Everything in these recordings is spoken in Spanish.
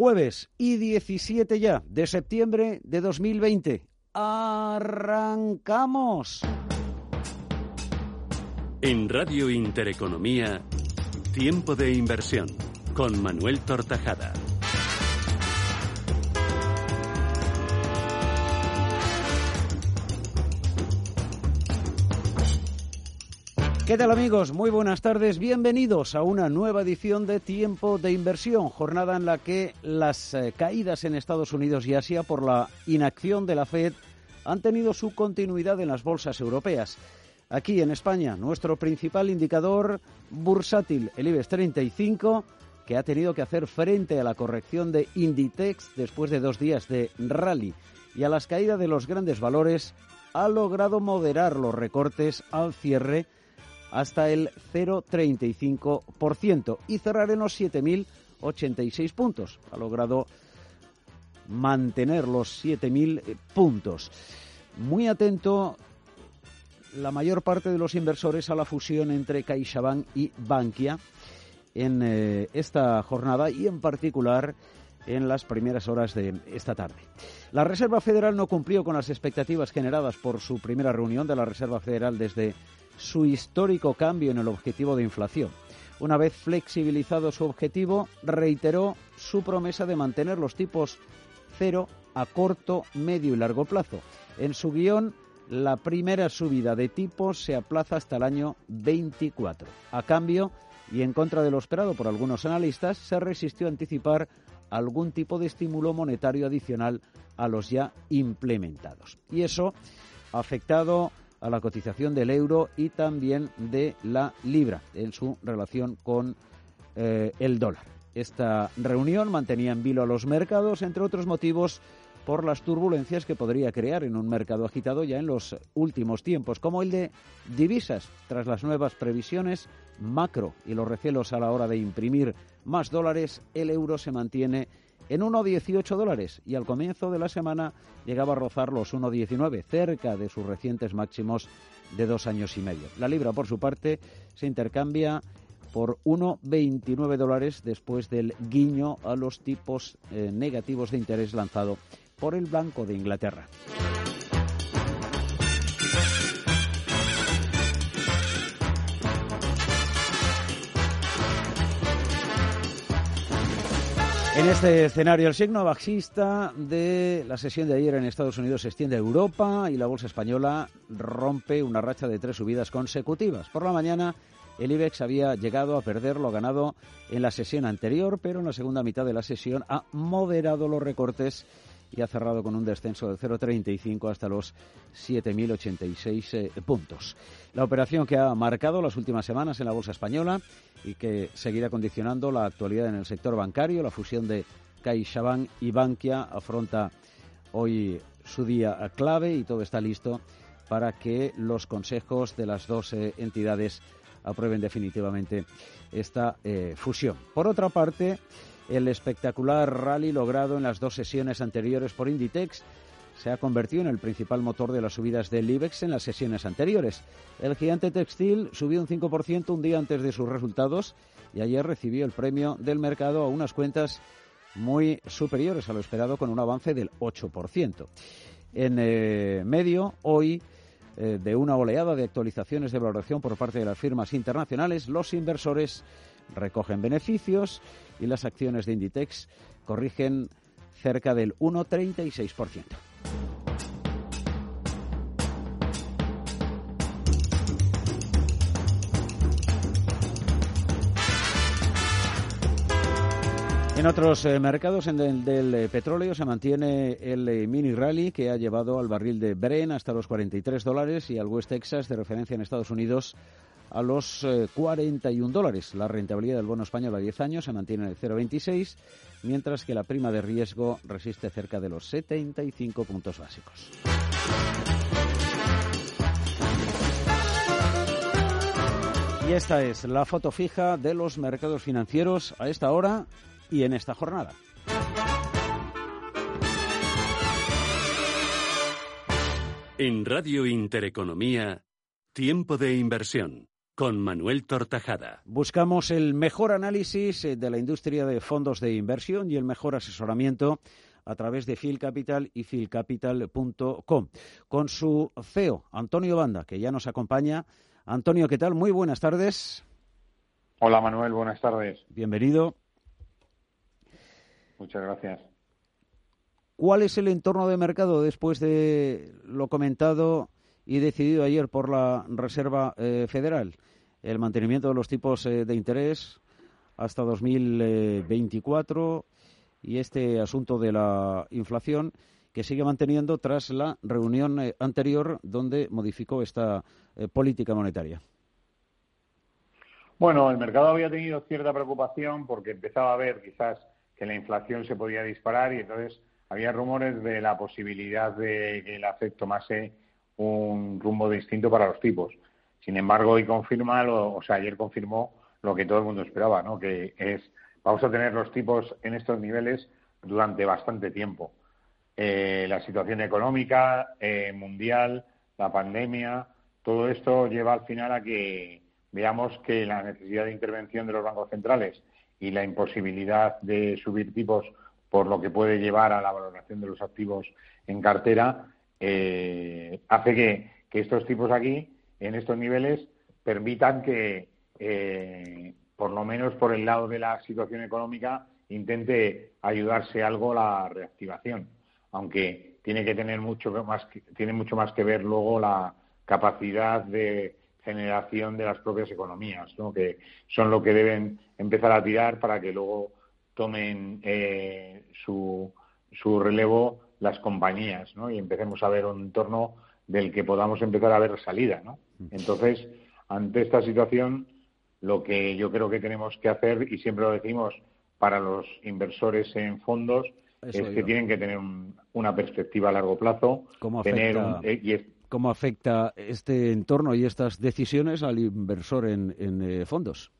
Jueves y 17 ya de septiembre de 2020. ¡Arrancamos! En Radio Intereconomía, Tiempo de Inversión, con Manuel Tortajada. ¿Qué tal amigos? Muy buenas tardes. Bienvenidos a una nueva edición de Tiempo de Inversión, jornada en la que las eh, caídas en Estados Unidos y Asia por la inacción de la Fed han tenido su continuidad en las bolsas europeas. Aquí en España, nuestro principal indicador bursátil, el IBEX 35, que ha tenido que hacer frente a la corrección de Inditex después de dos días de rally y a las caídas de los grandes valores, ha logrado moderar los recortes al cierre hasta el 0,35% y cerrar en los 7.086 puntos. Ha logrado mantener los 7.000 eh, puntos. Muy atento la mayor parte de los inversores a la fusión entre CaixaBank y Bankia en eh, esta jornada y en particular en las primeras horas de esta tarde. La Reserva Federal no cumplió con las expectativas generadas por su primera reunión de la Reserva Federal desde su histórico cambio en el objetivo de inflación. Una vez flexibilizado su objetivo, reiteró su promesa de mantener los tipos cero a corto, medio y largo plazo. En su guion, la primera subida de tipos se aplaza hasta el año 24. A cambio, y en contra de lo esperado por algunos analistas, se resistió a anticipar algún tipo de estímulo monetario adicional a los ya implementados. Y eso ha afectado a la cotización del euro y también de la libra en su relación con eh, el dólar. Esta reunión mantenía en vilo a los mercados, entre otros motivos, por las turbulencias que podría crear en un mercado agitado ya en los últimos tiempos, como el de divisas, tras las nuevas previsiones macro y los recelos a la hora de imprimir más dólares, el euro se mantiene en 1,18 dólares y al comienzo de la semana llegaba a rozar los 1,19, cerca de sus recientes máximos de dos años y medio. La libra, por su parte, se intercambia por 1,29 dólares después del guiño a los tipos eh, negativos de interés lanzado por el Banco de Inglaterra. En este escenario, el signo bajista de la sesión de ayer en Estados Unidos se extiende a Europa y la bolsa española rompe una racha de tres subidas consecutivas. Por la mañana, el IBEX había llegado a perder lo ganado en la sesión anterior, pero en la segunda mitad de la sesión ha moderado los recortes y ha cerrado con un descenso de 0,35 hasta los 7.086 eh, puntos. La operación que ha marcado las últimas semanas en la bolsa española y que seguirá condicionando la actualidad en el sector bancario, la fusión de CaixaBank y Bankia afronta hoy su día clave y todo está listo para que los consejos de las dos eh, entidades aprueben definitivamente esta eh, fusión. Por otra parte, el espectacular rally logrado en las dos sesiones anteriores por Inditex se ha convertido en el principal motor de las subidas del IBEX en las sesiones anteriores. El gigante textil subió un 5% un día antes de sus resultados y ayer recibió el premio del mercado a unas cuentas muy superiores a lo esperado con un avance del 8%. En eh, medio, hoy, eh, de una oleada de actualizaciones de valoración por parte de las firmas internacionales, los inversores recogen beneficios y las acciones de Inditex corrigen cerca del 1,36%. En otros eh, mercados, en el del eh, petróleo, se mantiene el eh, mini rally que ha llevado al barril de Bren hasta los 43 dólares y al West Texas de referencia en Estados Unidos a los 41 eh, dólares. La rentabilidad del bono español a 10 años se mantiene en el 0,26, mientras que la prima de riesgo resiste cerca de los 75 puntos básicos. Y esta es la foto fija de los mercados financieros a esta hora y en esta jornada. En Radio Intereconomía, Tiempo de Inversión con Manuel Tortajada. Buscamos el mejor análisis eh, de la industria de fondos de inversión y el mejor asesoramiento a través de Phil Capital y philcapital.com. Con su CEO, Antonio Banda, que ya nos acompaña. Antonio, ¿qué tal? Muy buenas tardes. Hola Manuel, buenas tardes. Bienvenido. Muchas gracias. ¿Cuál es el entorno de mercado después de lo comentado y decidido ayer por la Reserva eh, Federal? El mantenimiento de los tipos eh, de interés hasta 2024 y este asunto de la inflación que sigue manteniendo tras la reunión eh, anterior donde modificó esta política monetaria. Bueno, el mercado había tenido cierta preocupación porque empezaba a ver quizás que la inflación se podía disparar y entonces había rumores de la posibilidad de que el AFED tomase un rumbo distinto para los tipos. Sin embargo, hoy confirma, o sea, ayer confirmó lo que todo el mundo esperaba, ¿no? Que es, vamos a tener los tipos en estos niveles durante bastante tiempo. Eh, la situación económica eh, mundial, la pandemia, todo esto lleva al final a que veamos que la necesidad de intervención de los bancos centrales y la imposibilidad de subir tipos por lo que puede llevar a la valoración de los activos en cartera, eh, hace que, estos tipos aquí, en estos niveles, permitan que, eh, por lo menos por el lado de la situación económica, intente ayudarse algo la reactivación, aunque tiene que tener mucho más tiene mucho más que ver luego la capacidad de generación de las propias economías, ¿no? que son lo que deben empezar a tirar para que luego tomen eh, su, su relevo las compañías y empecemos a ver un entorno del que podamos empezar a ver salida. ¿no? Entonces, ante esta situación, lo que yo creo que tenemos que hacer, y siempre lo decimos para los inversores en fondos, es que tienen que tener una perspectiva a largo plazo. ¿Cómo afecta, eh, ¿Cómo afecta este entorno y estas decisiones al inversor en, en eh, fondos?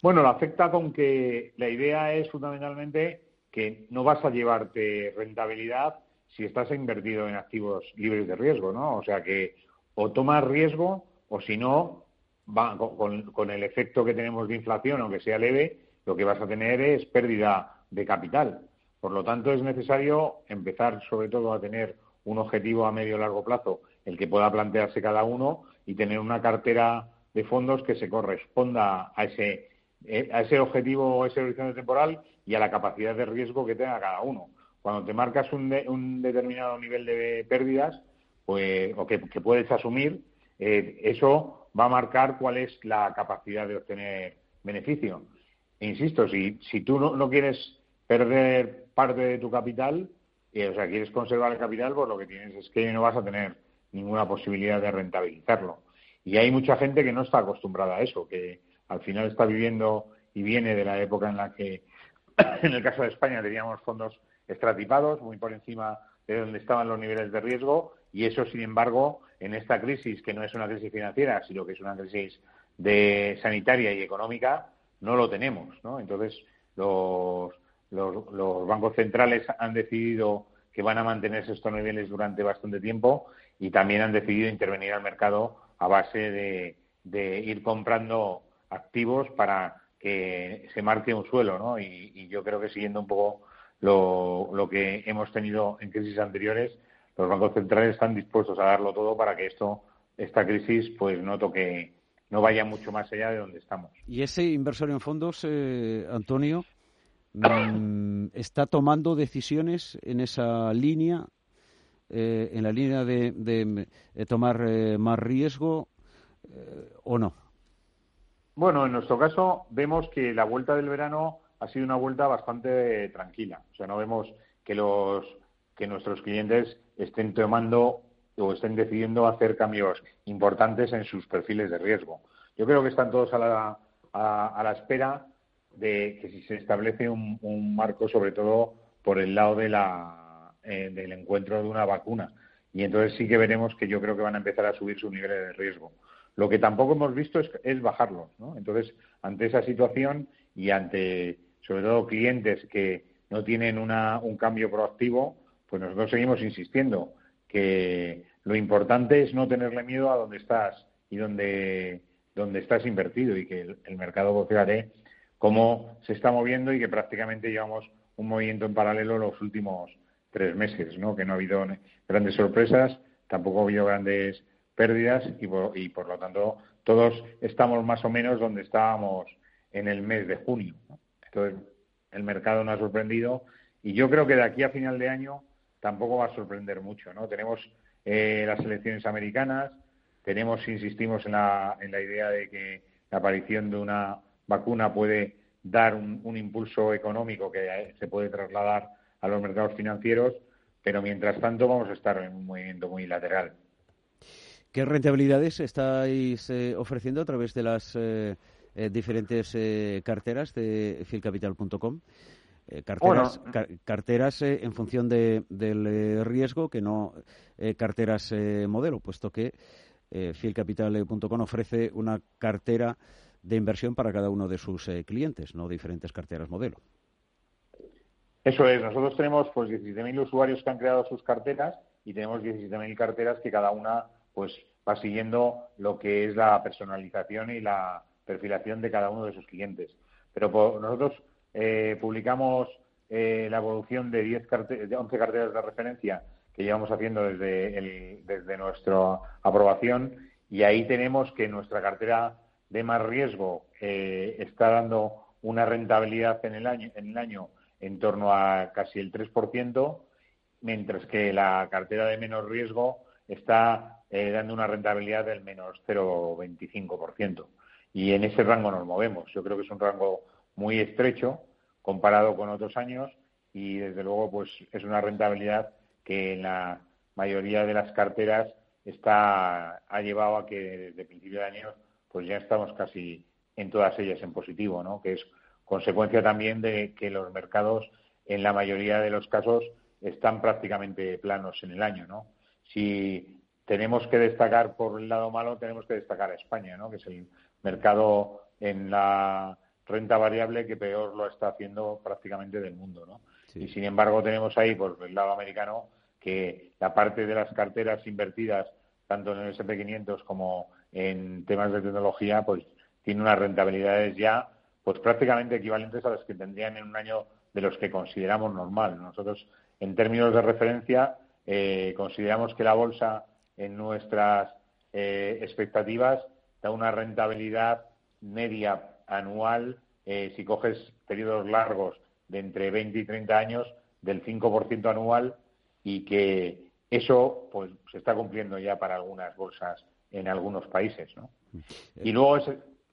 Bueno, lo afecta con que la idea es fundamentalmente que no vas a llevarte rentabilidad si estás invertido en activos libres de riesgo, ¿no? O sea que o tomas riesgo o si no, va, con, el efecto que tenemos de inflación, aunque sea leve, lo que vas a tener es pérdida de capital. Por lo tanto, es necesario empezar sobre todo a tener un objetivo a medio y largo plazo, el que pueda plantearse cada uno y tener una cartera de fondos que se corresponda a ese eh, a ese objetivo o ese horizonte temporal y a la capacidad de riesgo que tenga cada uno. Cuando te marcas un, un determinado nivel de pérdidas, pues, o que, puedes asumir, eh, eso va a marcar cuál es la capacidad de obtener beneficio. E insisto, si, si tú no, quieres perder parte de tu capital, eh, o sea, quieres conservar el capital, pues lo que tienes es que no vas a tener ninguna posibilidad de rentabilizarlo. Y hay mucha gente que no está acostumbrada a eso, que, al final está viviendo y viene de la época en la que, en el caso de España, teníamos fondos estratipados, muy por encima de donde estaban los niveles de riesgo, y eso, sin embargo, en esta crisis, que no es una crisis financiera, sino que es una crisis de sanitaria y económica, no lo tenemos, ¿no? Entonces, los, los, bancos centrales han decidido que van a mantenerse estos niveles durante bastante tiempo y también han decidido intervenir al mercado a base de, de ir comprando activos para que se marque un suelo, ¿no? Y, yo creo que siguiendo un poco lo, que hemos tenido en crisis anteriores, los bancos centrales están dispuestos a darlo todo para que esto, esta crisis, pues no toque, no vaya mucho más allá de donde estamos. Y ese inversor en fondos, eh, Antonio, mm, está tomando decisiones en esa línea, eh, en la línea de, tomar eh, más riesgo o no. Bueno, en nuestro caso vemos que la vuelta del verano ha sido una vuelta bastante tranquila. O sea, no vemos que los que nuestros clientes estén tomando o estén decidiendo hacer cambios importantes en sus perfiles de riesgo. Yo creo que están todos a la, a, la espera de que si se establece un, marco, sobre todo por el lado de la, eh, del encuentro de una vacuna. Y entonces sí que veremos que yo creo que van a empezar a subir sus niveles de riesgo. Lo que tampoco hemos visto es, es bajarlos, ¿no? Entonces, ante esa situación y ante, sobre todo, clientes que no tienen una, un cambio proactivo, pues nosotros seguimos insistiendo que lo importante es no tenerle miedo a donde estás y donde, donde estás invertido y que el, mercado, pues fíjate, cómo se está moviendo y que prácticamente llevamos un movimiento en paralelo los últimos tres meses, ¿no? Que no ha habido grandes sorpresas, tampoco ha habido grandes pérdidas y por, y por lo tanto todos estamos más o menos donde estábamos en el mes de junio. Entonces, el mercado nos ha sorprendido y yo creo que de aquí a final de año tampoco va a sorprender mucho, ¿no? Tenemos eh, las elecciones americanas, tenemos, insistimos en la, en la idea de que la aparición de una vacuna puede dar un, impulso económico que eh, se puede trasladar a los mercados financieros, pero mientras tanto vamos a estar en un movimiento muy lateral. ¿Qué rentabilidades estáis eh, ofreciendo a través de las diferentes carteras de filcapital.com? Eh, carteras, carteras eh, en función de, del eh, riesgo que no carteras modelo, puesto que fielcapital.com ofrece una cartera de inversión para cada uno de sus clientes, no diferentes carteras modelo. Eso es, nosotros tenemos pues 17.000 usuarios que han creado sus carteras y tenemos 17.000 carteras que cada una pues va siguiendo lo que es la personalización y la perfilación de cada uno de sus clientes. Pero nosotros eh, publicamos eh, la evolución de, 10 de 11 carteras de referencia que llevamos haciendo desde, desde nuestra aprobación y ahí tenemos que nuestra cartera de más riesgo eh, está dando una rentabilidad en el año en el año en torno a casi el 3%, mientras que la cartera de menos riesgo está dando una rentabilidad del menos 0,25%. Y en ese rango nos movemos. Yo creo que es un rango muy estrecho comparado con otros años y desde luego pues es una rentabilidad que en la mayoría de las carteras está ha llevado a que desde principio de año pues ya estamos casi en todas ellas en positivo, ¿no? Que es consecuencia también de que los mercados en la mayoría de los casos están prácticamente planos en el año, ¿no? Si tenemos que destacar por el lado malo, tenemos que destacar a España, ¿no? Que es el mercado en la renta variable que peor lo está haciendo prácticamente del mundo, ¿no? Y sin embargo tenemos ahí, por el lado americano, que la parte de las carteras invertidas, tanto en el SP500 como en temas de tecnología, pues tiene unas rentabilidades ya pues prácticamente equivalentes a las que tendrían en un año de los que consideramos normal. Nosotros, en términos de referencia, eh, consideramos que la bolsa en nuestras eh, expectativas da una rentabilidad media anual, eh, si coges periodos largos de entre 20 y 30 años, del 5% anual y que eso pues se está cumpliendo ya para algunas bolsas en algunos países, ¿no? Y luego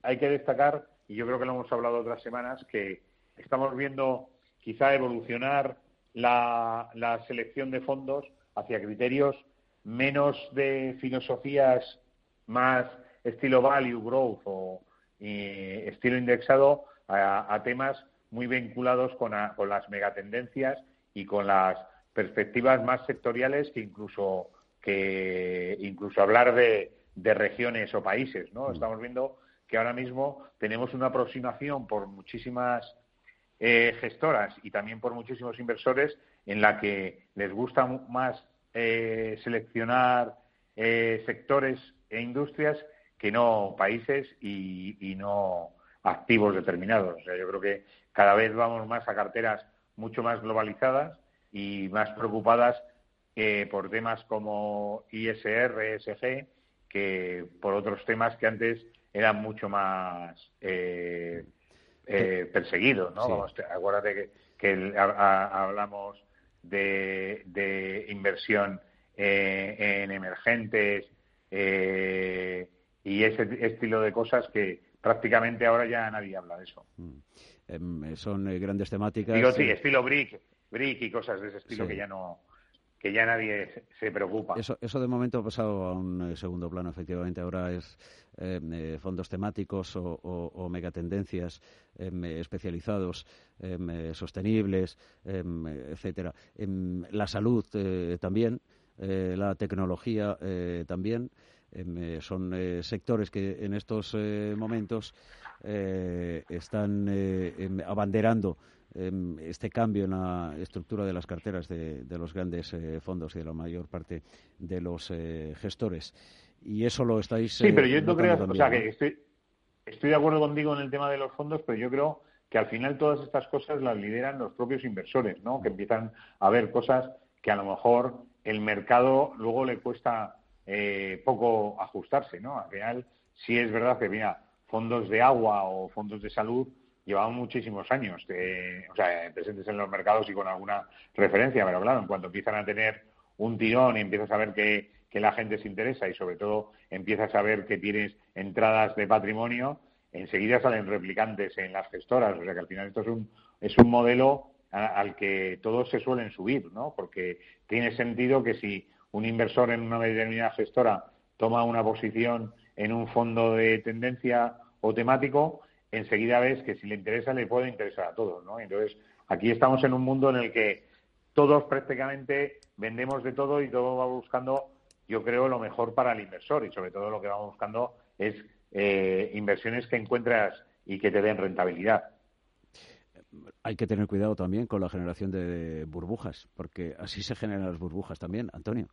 hay que destacar, y yo creo que lo hemos hablado otras semanas, que estamos viendo quizá evolucionar la, la selección de fondos hacia criterios menos de filosofías más estilo value growth o, estilo indexado a, temas muy vinculados con, las megatendencias y con las perspectivas más sectoriales que incluso que incluso hablar de, regiones o países, ¿no? Mm. Estamos viendo que ahora mismo tenemos una aproximación por muchísimas eh, gestoras y también por muchísimos inversores en la que les gusta más eh, seleccionar eh, sectores e industrias que no países y, no activos determinados. O sea, yo creo que cada vez vamos más a carteras mucho más globalizadas y más preocupadas eh, por temas como ISR, ESG, que por otros temas que antes eran mucho más eh, eh, perseguidos. ¿no? acuérdate que, hablamos de, inversión en emergentes, y ese estilo de cosas que prácticamente ahora ya nadie habla de eso. Mm. Em, son eh, grandes temáticas. Digo, sí, estilo brick, brick y cosas de ese estilo que ya no que ya nadie se preocupa. Eso, eso de momento ha pasado a un eh, segundo plano, efectivamente. Ahora es em, eh, fondos temáticos o, megatendencias em, especializados, sostenibles, etcétera. la salud también, la tecnología también. Eh, son eh, sectores que en estos eh, momentos están em, abanderando em, este cambio en la estructura de las carteras de, los grandes fondos y de la mayor parte de los gestores. y eso lo estáis. Sí, pero yo no creo, o sea, que estoy, estoy de acuerdo contigo en el tema de los fondos, pero yo creo que al final todas estas cosas las lideran los propios inversores, ¿no? Que empiezan a ver cosas que a lo mejor el mercado luego le cuesta eh, poco ajustarse, ¿no? Al final, sí es verdad que, mira, fondos de agua o fondos de salud llevaban muchísimos años, sea, presentes en los mercados y con alguna referencia, pero claro, en cuanto empiezan a tener un tirón y empiezas a ver que la gente se interesa y sobre todo empiezas a ver que tienes entradas de patrimonio, enseguida salen replicantes en las gestoras, o sea que al final esto es un, es un modelo al que todos se suelen subir, ¿no? Porque tiene sentido que si un inversor en una determinada gestora toma una posición en un fondo de tendencia o temático, enseguida ves que si le interesa le puede interesar a todos, ¿no? Entonces, aquí estamos en un mundo en el que todos prácticamente vendemos de todo y todo va buscando, yo creo, lo mejor para el inversor y sobre todo lo que vamos buscando es eh, inversiones que encuentras y que te den rentabilidad hay que tener cuidado también con la generación de burbujas, porque así se generan las burbujas también, Antonio.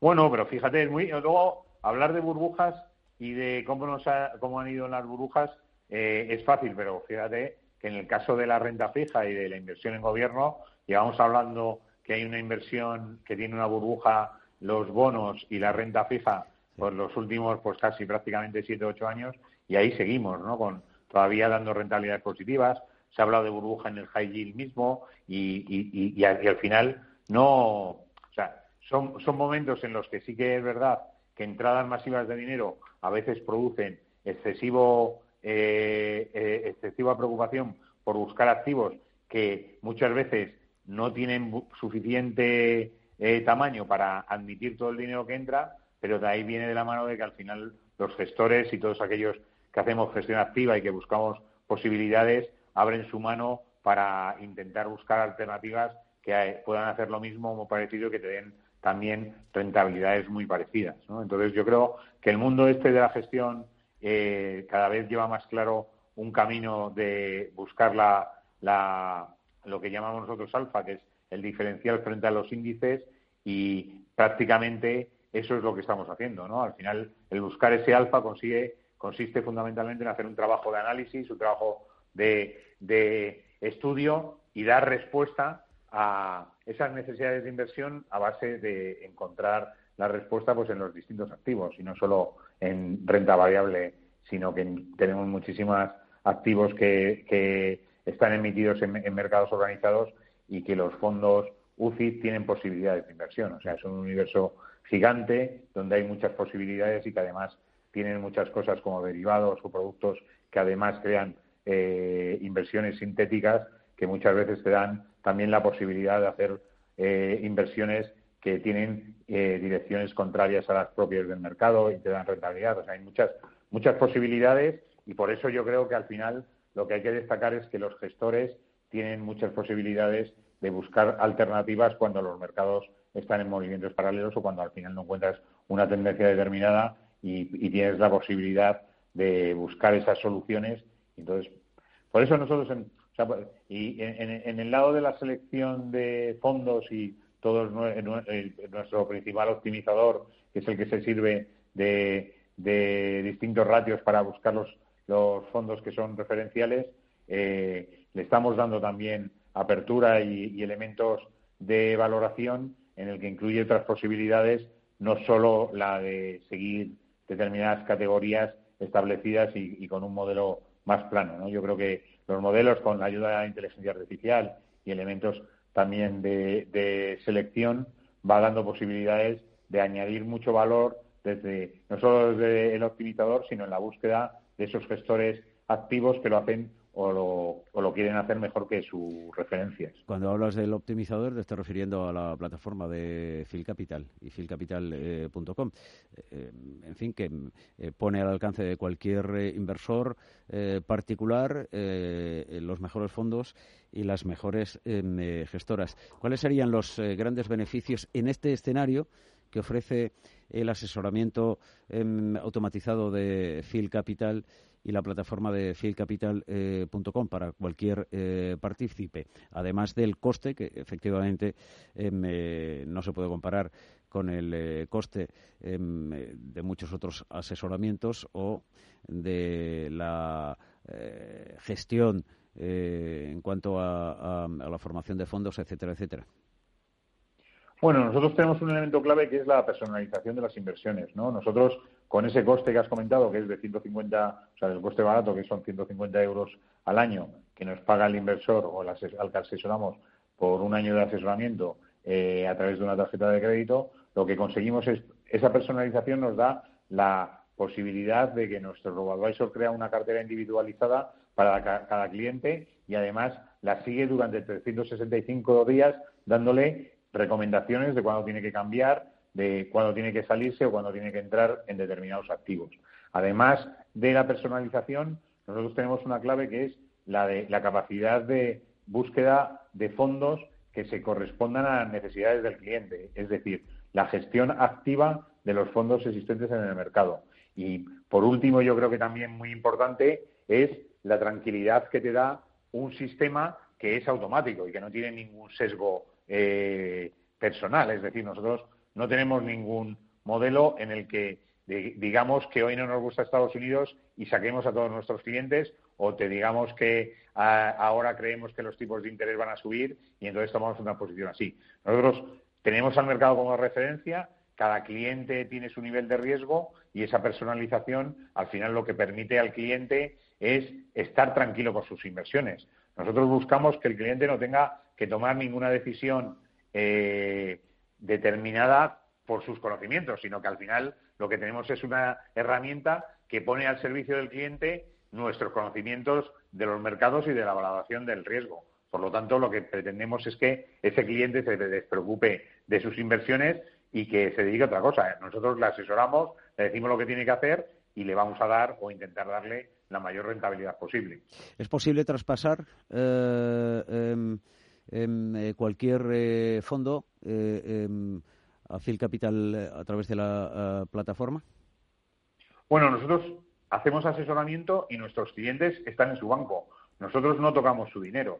Bueno, pero fíjate, muy, luego hablar de burbujas y de cómo, nos cómo han ido las burbujas eh, es fácil, pero fíjate que en el caso de la renta fija y de la inversión en gobierno, llevamos hablando que hay una inversión que tiene una burbuja, los bonos y la renta fija, por los últimos, pues casi prácticamente siete, ocho años, y ahí seguimos, ¿no? Con, todavía dando rentabilidades positivas. Se ha hablado de burbuja en el high yield mismo y, al final no. O sea, son, son momentos en los que sí que es verdad que entradas masivas de dinero a veces producen excesivo, eh, eh, excesiva preocupación por buscar activos que muchas veces no tienen suficiente eh, tamaño para admitir todo el dinero que entra, pero de ahí viene de la mano de que al final los gestores y todos aquellos que hacemos gestión activa y que buscamos posibilidades, abren su mano para intentar buscar alternativas que puedan hacer lo mismo o parecido que te den también rentabilidades muy parecidas. Entonces yo creo que el mundo este de la gestión eh, cada vez lleva más claro un camino de buscar la, la, lo que llamamos nosotros alfa, que es el diferencial frente a los índices y prácticamente eso es lo que estamos haciendo. ¿no? Al final el buscar ese alfa consigue consiste fundamentalmente en hacer un trabajo de análisis, un trabajo de, estudio y dar respuesta a esas necesidades de inversión a base de encontrar la respuesta pues en los distintos activos y no solo en renta variable, sino que tenemos muchísimos activos que, están emitidos en, en, mercados organizados y que los fondos UCI tienen posibilidades de inversión. O sea, es un universo gigante donde hay muchas posibilidades y que además tienen muchas cosas como derivados o productos que además crean eh, inversiones sintéticas que muchas veces te dan también la posibilidad de hacer eh, inversiones que tienen eh, direcciones contrarias a las propias del mercado y te dan rentabilidad. O sea, hay muchas, muchas posibilidades y por eso yo creo que al final lo que hay que destacar es que los gestores tienen muchas posibilidades de buscar alternativas cuando los mercados están en movimientos paralelos o cuando al final no encuentras una tendencia determinada y, tienes la posibilidad de buscar esas soluciones. Entonces, por eso nosotros, en, y en, el lado de la selección de fondos y todo nuestro principal optimizador, que es el que se sirve de, distintos ratios para buscar los, los fondos que son referenciales, eh, le estamos dando también apertura y, elementos de valoración en el que incluye otras posibilidades, no solo la de seguir determinadas categorías establecidas y, con un modelo más plano. ¿no? Yo creo que los modelos con la ayuda de la inteligencia artificial y elementos también de, selección va dando posibilidades de añadir mucho valor desde no solo desde el optimizador, sino en la búsqueda de esos gestores activos que lo hacen o lo, o lo, quieren hacer mejor que sus referencias. Cuando hablas del optimizador, te estás refiriendo a la plataforma de Phil Capital y philcapital.com. Eh, eh, en fin, que eh, pone al alcance de cualquier inversor particular los mejores fondos y las mejores gestoras. ¿Cuáles serían los grandes beneficios en este escenario que ofrece el asesoramiento em, automatizado de Phil Capital? Y la plataforma de fieldcapital.com para cualquier eh, partícipe, además del coste que efectivamente eh, no se puede comparar con el coste em, de muchos otros asesoramientos o de la gestión en cuanto a la formación de fondos, etcétera, etcétera. Bueno, nosotros tenemos un elemento clave que es la personalización de las inversiones, ¿no? Nosotros, con ese coste que has comentado, que es de 150, o sea, el coste barato, que son 150 euros al año, que nos paga el inversor o al que asesoramos por un año de asesoramiento eh, a través de una tarjeta de crédito, lo que conseguimos es, esa personalización nos da la posibilidad de que nuestro RoboAdvisor crea una cartera individualizada para cada cliente y además la sigue durante 365 días dándole recomendaciones de cuándo tiene que cambiar, de cuándo tiene que salirse o cuándo tiene que entrar en determinados activos. Además de la personalización, nosotros tenemos una clave que es la de la capacidad de búsqueda de fondos que se correspondan a las necesidades del cliente, es decir, la gestión activa de los fondos existentes en el mercado. Y por último, yo creo que también muy importante es la tranquilidad que te da un sistema que es automático y que no tiene ningún sesgo eh, personal. Es decir, nosotros no tenemos ningún modelo en el que digamos que hoy no nos gusta Estados Unidos y saquemos a todos nuestros clientes o te digamos que ahora creemos que los tipos de interés van a subir y entonces tomamos una posición así. Nosotros tenemos al mercado como referencia, cada cliente tiene su nivel de riesgo y esa personalización al final lo que permite al cliente es estar tranquilo con sus inversiones. Nosotros buscamos que el cliente no tenga que tomar ninguna decisión eh, determinada por sus conocimientos, sino que al final lo que tenemos es una herramienta que pone al servicio del cliente nuestros conocimientos de los mercados y de la valoración del riesgo. Por lo tanto, lo que pretendemos es que ese cliente se despreocupe de sus inversiones y que se dedique a otra cosa. Nosotros le asesoramos, le decimos lo que tiene que hacer y le vamos a dar o intentar darle la mayor rentabilidad posible. ¿Es posible traspasar eh, em, cualquier eh, fondo em, a Phil Capital a través de la plataforma? Bueno, nosotros hacemos asesoramiento y nuestros clientes están en su banco. Nosotros no tocamos su dinero.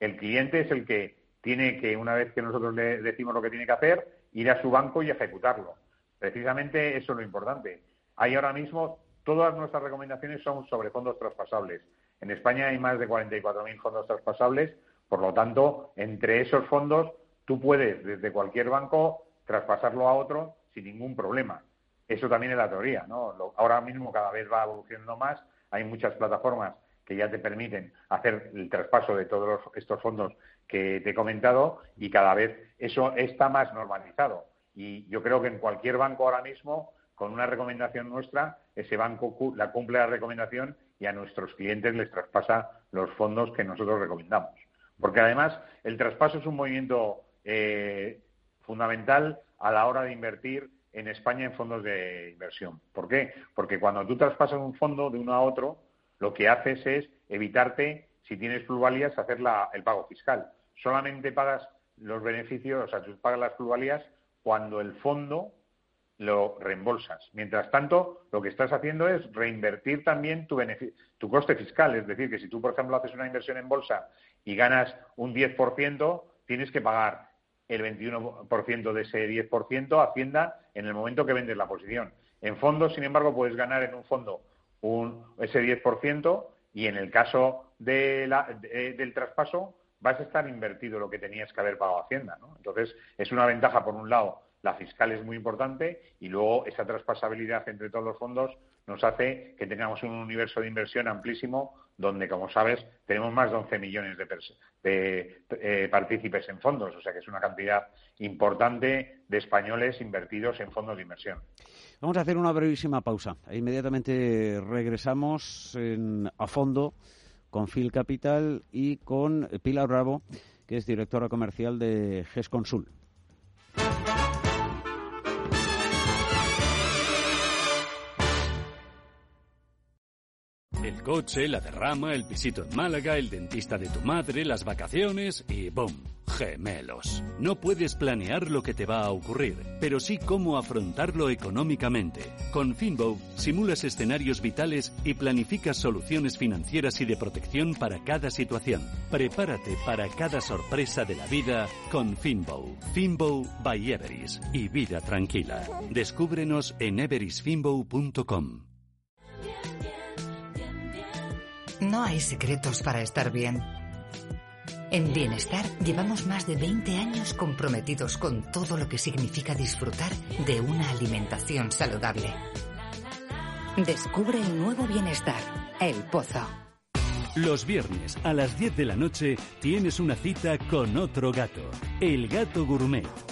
El cliente es el que tiene que, una vez que nosotros le decimos lo que tiene que hacer, ir a su banco y ejecutarlo. Precisamente eso es lo importante. Hay ahora mismo Todas nuestras recomendaciones son sobre fondos traspasables. En España hay más de 44.000 fondos traspasables, por lo tanto, entre esos fondos tú puedes desde cualquier banco traspasarlo a otro sin ningún problema. Eso también es la teoría, ¿no? Ahora mismo cada vez va evolucionando más, hay muchas plataformas que ya te permiten hacer el traspaso de todos estos fondos que te he comentado y cada vez eso está más normalizado. Y yo creo que en cualquier banco ahora mismo con una recomendación nuestra, ese banco la cumple la recomendación y a nuestros clientes les traspasa los fondos que nosotros recomendamos. Porque además el traspaso es un movimiento eh, fundamental a la hora de invertir en España en fondos de inversión. ¿Por qué? Porque cuando tú traspasas un fondo de uno a otro, lo que haces es evitarte, si tienes plusvalías, hacer el pago fiscal. Solamente pagas los beneficios, o sea, tú pagas las plusvalías cuando el fondo lo reembolsas. Mientras tanto, lo que estás haciendo es reinvertir también tu, tu coste fiscal. Es decir, que si tú, por ejemplo, haces una inversión en bolsa y ganas un 10%, tienes que pagar el 21% de ese 10% a Hacienda en el momento que vendes la posición. En fondos, sin embargo, puedes ganar en un fondo un, ese 10% y en el caso de del traspaso vas a estar invertido lo que tenías que haber pagado Hacienda. Entonces, es una ventaja, por un lado, la fiscal es muy importante y luego esa traspasabilidad entre todos los fondos nos hace que tengamos un universo de inversión amplísimo donde, como sabes, tenemos más de 11 millones de, eh, partícipes en fondos, o sea que es una cantidad importante de españoles invertidos en fondos de inversión. Vamos a hacer una brevísima pausa. E inmediatamente regresamos a fondo con Phil Capital y con Pilar Bravo, que es directora comercial de GES Consul. Coche, la derrama, el pisito en Málaga, el dentista de tu madre, las vacaciones y ¡boom! Gemelos. No puedes planear lo que te va a ocurrir, pero sí cómo afrontarlo económicamente. Con Finbow simulas escenarios vitales y planificas soluciones financieras y de protección para cada situación. Prepárate para cada sorpresa de la vida con Finbow. Finbow by Everis y vida tranquila. Descúbrenos en everisfinbow.com. No hay secretos para estar bien. En Bienestar llevamos más de 20 años comprometidos con todo lo que significa disfrutar de una alimentación saludable. Descubre el nuevo Bienestar, El Pozo. Los viernes a las 10 de la noche tienes una cita con otro gato, el gato gourmet.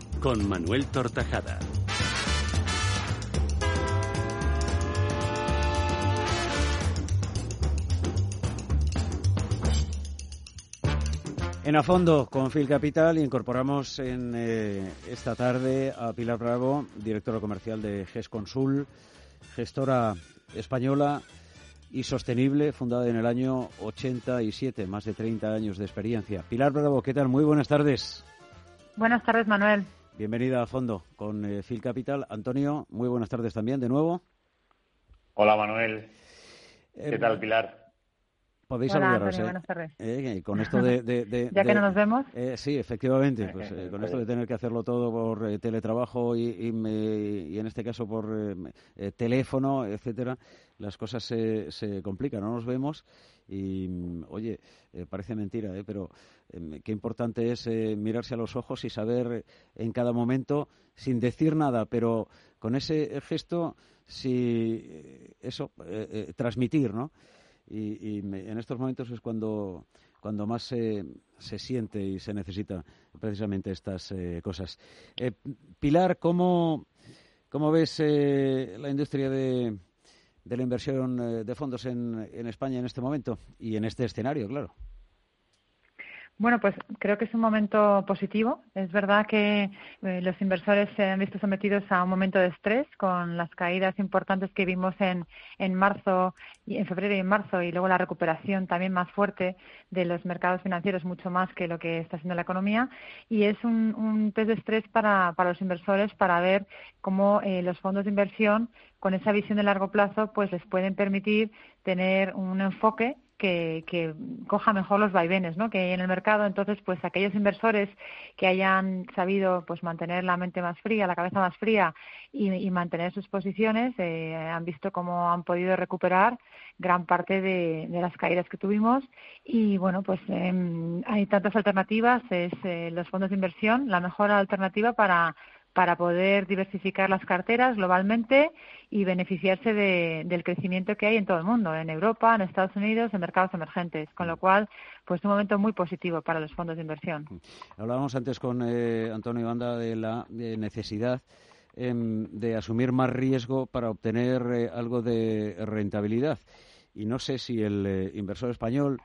con Manuel Tortajada. En a fondo con Phil Capital incorporamos en eh, esta tarde a Pilar Bravo, directora comercial de GES Consul, gestora española y sostenible, fundada en el año 87, más de 30 años de experiencia. Pilar Bravo, ¿qué tal? Muy buenas tardes. Buenas tardes, Manuel. Bienvenida a fondo con eh, Phil Capital. Antonio, muy buenas tardes también, de nuevo. Hola, Manuel. ¿Qué tal, Pilar? Podéis Hola, saludaros, Antonio, ¿eh? buenas tardes. Eh, con esto de, de- de- Ya que no nos vemos. Eh, sí, efectivamente. Pues, eh, con esto de tener que hacerlo todo por eh, teletrabajo y, y, me- y en este caso por eh, eh, teléfono, etcétera, las cosas se, se complican. No nos vemos y, mm, oye, eh, parece mentira, ¿eh? pero eh, qué importante es eh, mirarse a los ojos y saber en cada momento, sin decir nada, pero con ese gesto, si eh, eso, transmitir, ¿no? y, me- en estos momentos es cuando cuando más se, se siente y se necesita precisamente estas cosas. Pilar, ¿cómo, cómo ves la industria de, de la inversión eh, de fondos en, en España en este momento y en este escenario, claro? Bueno, pues creo que es un momento positivo. Es verdad que eh, los inversores se han visto sometidos a un momento de estrés con las caídas importantes que vimos en, en marzo, y en febrero y en marzo, y luego la recuperación también más fuerte de los mercados financieros, mucho más que lo que está haciendo la economía. Y es un, un test de estrés para, para los inversores para ver cómo eh, los fondos de inversión, con esa visión de largo plazo, pues les pueden permitir tener un enfoque que, que coja mejor los vaivenes ¿no? que hay en el mercado. Entonces, pues aquellos inversores que hayan sabido pues mantener la mente más fría, la cabeza más fría y, mantener sus posiciones, eh, han visto cómo han podido recuperar gran parte de, de las caídas que tuvimos. Y bueno, pues eh, hay tantas alternativas. Es eh, los fondos de inversión la mejor alternativa para para poder diversificar las carteras globalmente y beneficiarse de, del crecimiento que hay en todo el mundo, en Europa, en Estados Unidos, en mercados emergentes. Con lo cual, pues un momento muy positivo para los fondos de inversión. Hablábamos antes con eh, Antonio Banda de la de necesidad em, de asumir más riesgo para obtener eh, algo de rentabilidad. Y no sé si el eh, inversor español,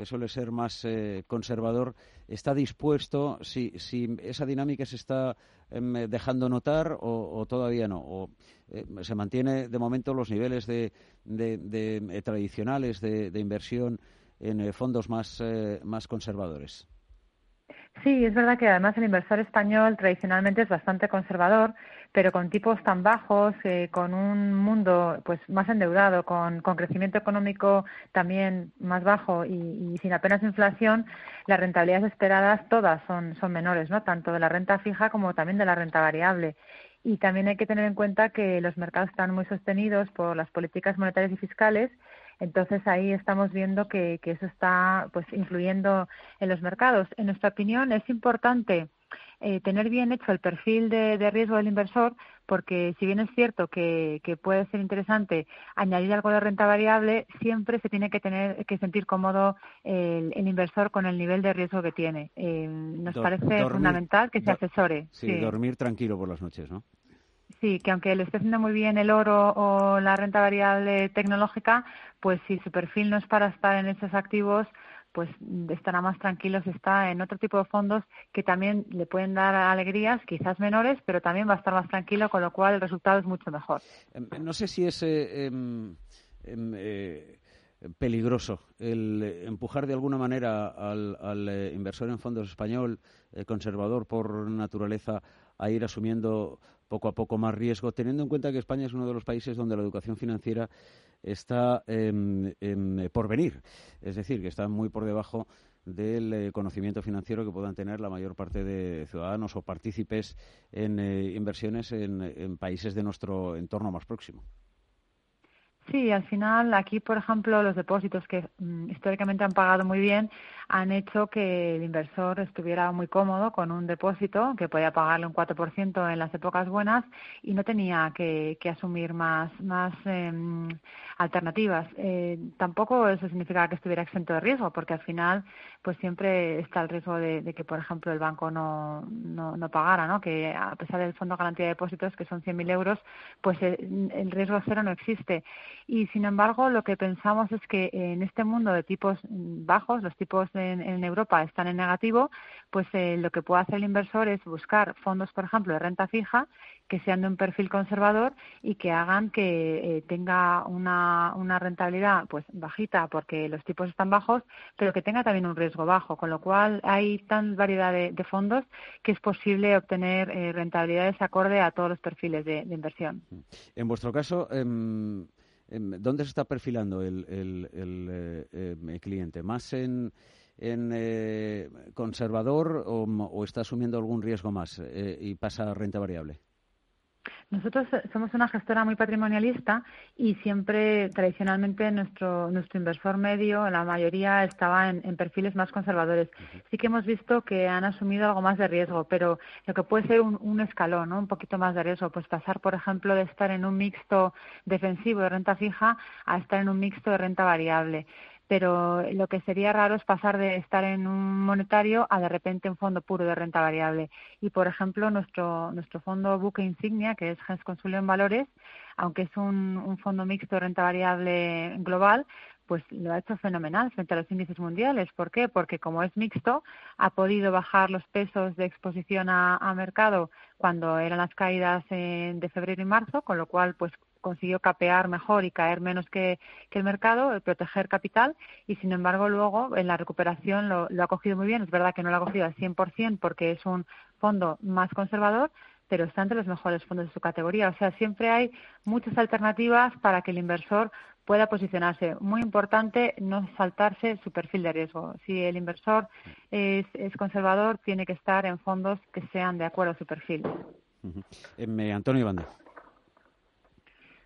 que suele ser más eh, conservador, está dispuesto, si, si esa dinámica se está em, dejando notar o, todavía no. O eh, se mantiene de momento los niveles de, de- eh, tradicionales de, de inversión en eh, fondos más, más conservadores. Sí, es verdad que además el inversor español tradicionalmente es bastante conservador, pero con tipos tan bajos, eh, con un mundo pues más endeudado, con, con crecimiento económico también más bajo y, y sin apenas inflación, las rentabilidades esperadas todas son, son menores, ¿no? Tanto de la renta fija como también de la renta variable. Y también hay que tener en cuenta que los mercados están muy sostenidos por las políticas monetarias y fiscales entonces ahí estamos viendo que, que eso está pues influyendo en los mercados. En nuestra opinión es importante eh, tener bien hecho el perfil de, riesgo del inversor, porque si bien es cierto que, puede ser interesante añadir algo de renta variable, siempre se tiene que tener que sentir cómodo el, inversor con el nivel de riesgo que tiene. Eh, nos parece fundamental que se asesore. sí, dormir tranquilo por las noches, ¿no? Sí, que aunque le esté haciendo muy bien el oro o la renta variable tecnológica, pues si su perfil no es para estar en esos activos, pues estará más tranquilo si está en otro tipo de fondos que también le pueden dar alegrías, quizás menores, pero también va a estar más tranquilo, con lo cual el resultado es mucho mejor. Em, no sé si es eh, em, em, eh, peligroso el empujar de alguna manera al, eh, inversor en fondos español, conservador por naturaleza, a ir asumiendo poco a poco más riesgo, teniendo en cuenta que España es uno de los países donde la educación financiera está por venir, es decir, que está muy por debajo del eh, conocimiento financiero que puedan tener la mayor parte de ciudadanos o partícipes en eh, inversiones en países de nuestro entorno más próximo. Sí, al final aquí, por ejemplo, los depósitos que mm, históricamente han pagado muy bien han hecho que el inversor estuviera muy cómodo con un depósito que podía pagarle un 4% en las épocas buenas y no tenía que, asumir más, más em, alternativas. Eh, tampoco eso significa que estuviera exento de riesgo, porque al final pues siempre está el riesgo de, que, por ejemplo, el banco no, no, no, pagara, ¿no? que a pesar del Fondo de Garantía de Depósitos, que son 100.000 euros, pues el riesgo cero no existe. Y sin embargo, lo que pensamos es que en este mundo de tipos bajos, los tipos en, Europa están en negativo, pues eh, lo que puede hacer el inversor es buscar fondos, por ejemplo, de renta fija que sean de un perfil conservador y que hagan que eh, tenga una, una, rentabilidad pues bajita porque los tipos están bajos, pero que tenga también un riesgo bajo, con lo cual hay tan variedad de, fondos que es posible obtener eh, rentabilidades acorde a todos los perfiles de, inversión. En vuestro caso, em, em, ¿dónde se está perfilando el, el, em, cliente? ¿Más en en eh, conservador o, está asumiendo algún riesgo más y pasa a renta variable? Nosotros somos una gestora muy patrimonialista y siempre, tradicionalmente, nuestro, nuestro inversor medio, la mayoría, estaba en, perfiles más conservadores. Sí que hemos visto que han asumido algo más de riesgo, pero lo que puede ser un, un escalón, ¿no? un poquito más de riesgo, pues pasar, por ejemplo, de estar en un mixto defensivo de renta fija a estar en un mixto de renta variable pero lo que sería raro es pasar de estar en un monetario a de repente un fondo puro de renta variable. Y, por ejemplo, nuestro, nuestro fondo buque insignia, que es Gens en Valores, aunque es un, un fondo mixto de renta variable global, pues lo ha hecho fenomenal frente a los índices mundiales. ¿Por qué? Porque como es mixto, ha podido bajar los pesos de exposición a, a mercado cuando eran las caídas en, de febrero y marzo, con lo cual pues consiguió capear mejor y caer menos que, el mercado, eh, proteger capital y sin embargo luego en la recuperación lo, ha cogido muy bien. Es verdad que no lo ha cogido al 100% porque es un fondo más conservador, pero está entre los mejores fondos de su categoría. O sea, siempre hay muchas alternativas para que el inversor pueda posicionarse. Muy importante no saltarse su perfil de riesgo. Si el inversor es, conservador, tiene que estar en fondos que sean de acuerdo a su perfil. Eh, Antonio Banda.